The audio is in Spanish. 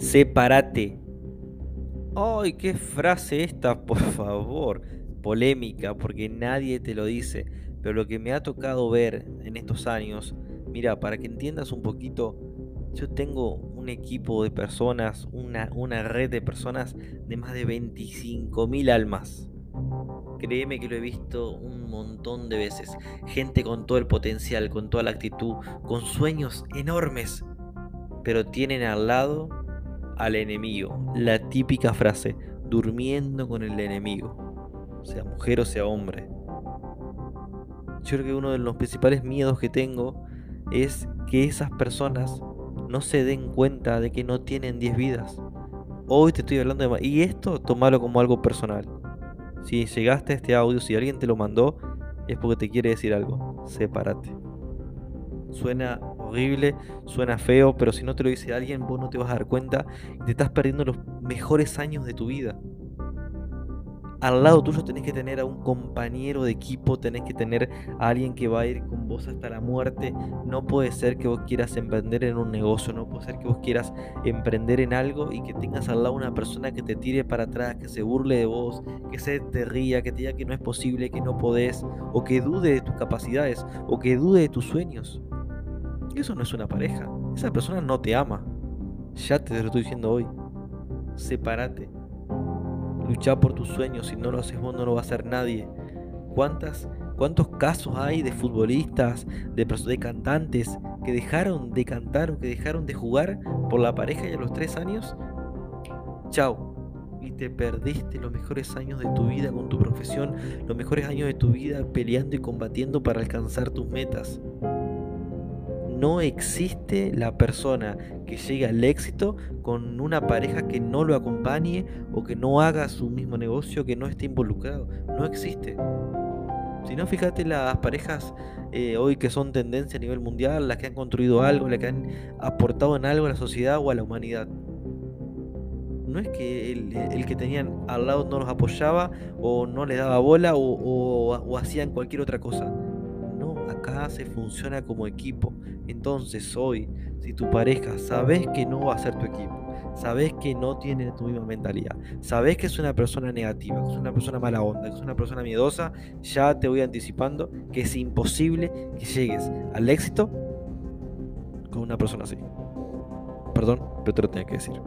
Sepárate. ¡Ay, qué frase esta, por favor! Polémica, porque nadie te lo dice. Pero lo que me ha tocado ver en estos años, mira, para que entiendas un poquito, yo tengo un equipo de personas, una, una red de personas de más de 25.000 almas. Créeme que lo he visto un montón de veces. Gente con todo el potencial, con toda la actitud, con sueños enormes, pero tienen al lado al enemigo. La típica frase, durmiendo con el enemigo, sea mujer o sea hombre. Yo creo que uno de los principales miedos que tengo es que esas personas no se den cuenta de que no tienen 10 vidas. Hoy te estoy hablando de... Y esto tomalo como algo personal. Si llegaste a este audio, si alguien te lo mandó, es porque te quiere decir algo. Sepárate. Suena horrible, suena feo, pero si no te lo dice alguien, vos no te vas a dar cuenta y te estás perdiendo los mejores años de tu vida. Al lado tuyo tenés que tener a un compañero de equipo, tenés que tener a alguien que va a ir con vos hasta la muerte. No puede ser que vos quieras emprender en un negocio, no puede ser que vos quieras emprender en algo y que tengas al lado una persona que te tire para atrás, que se burle de vos, que se te ría, que te diga que no es posible, que no podés, o que dude de tus capacidades, o que dude de tus sueños. Eso no es una pareja. Esa persona no te ama. Ya te lo estoy diciendo hoy. Sepárate. Lucha por tus sueños. Si no lo haces vos, no lo va a hacer nadie. ¿Cuántas, ¿Cuántos casos hay de futbolistas, de, de cantantes que dejaron de cantar o que dejaron de jugar por la pareja y a los tres años? Chao y te perdiste los mejores años de tu vida con tu profesión, los mejores años de tu vida peleando y combatiendo para alcanzar tus metas no existe la persona que llegue al éxito con una pareja que no lo acompañe o que no haga su mismo negocio, que no esté involucrado. No existe. Si no, fíjate las parejas eh, hoy que son tendencia a nivel mundial, las que han construido algo, las que han aportado en algo a la sociedad o a la humanidad. No es que el, que tenían al lado no los apoyaba o no les daba bola o hacían cualquier otra cosa acá se funciona como equipo. Entonces hoy, si tu pareja sabes que no va a ser tu equipo, sabes que no tiene tu misma mentalidad, sabes que es una persona negativa, que es una persona mala onda, que es una persona miedosa, ya te voy anticipando que es imposible que llegues al éxito con una persona así. Perdón, pero te lo tenía que decir.